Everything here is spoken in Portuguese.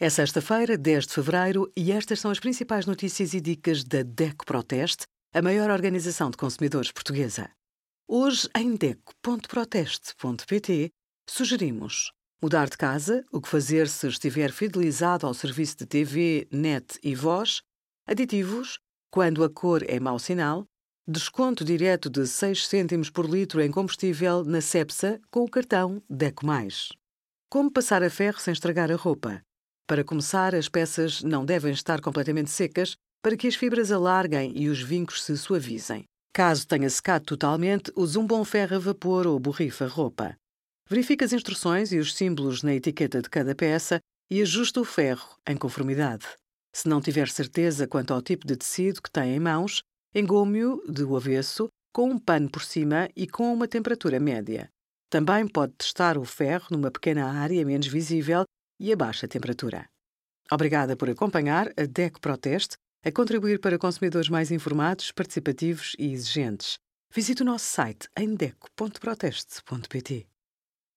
É sexta-feira, 10 de fevereiro, e estas são as principais notícias e dicas da DECO Proteste, a maior organização de consumidores portuguesa. Hoje, em DECO.proteste.pt, sugerimos mudar de casa, o que fazer se estiver fidelizado ao serviço de TV, net e voz, aditivos, quando a cor é mau sinal, desconto direto de 6 cêntimos por litro em combustível na Cepsa com o cartão DECO+. Como passar a ferro sem estragar a roupa? Para começar, as peças não devem estar completamente secas para que as fibras alarguem e os vincos se suavizem. Caso tenha secado totalmente, use um bom ferro a vapor ou borrifa roupa. Verifique as instruções e os símbolos na etiqueta de cada peça e ajuste o ferro em conformidade. Se não tiver certeza quanto ao tipo de tecido que tem em mãos, engome-o do avesso com um pano por cima e com uma temperatura média. Também pode testar o ferro numa pequena área menos visível e a baixa temperatura. Obrigada por acompanhar a DEC Proteste a contribuir para consumidores mais informados, participativos e exigentes. Visite o nosso site em deco.proteste.pt.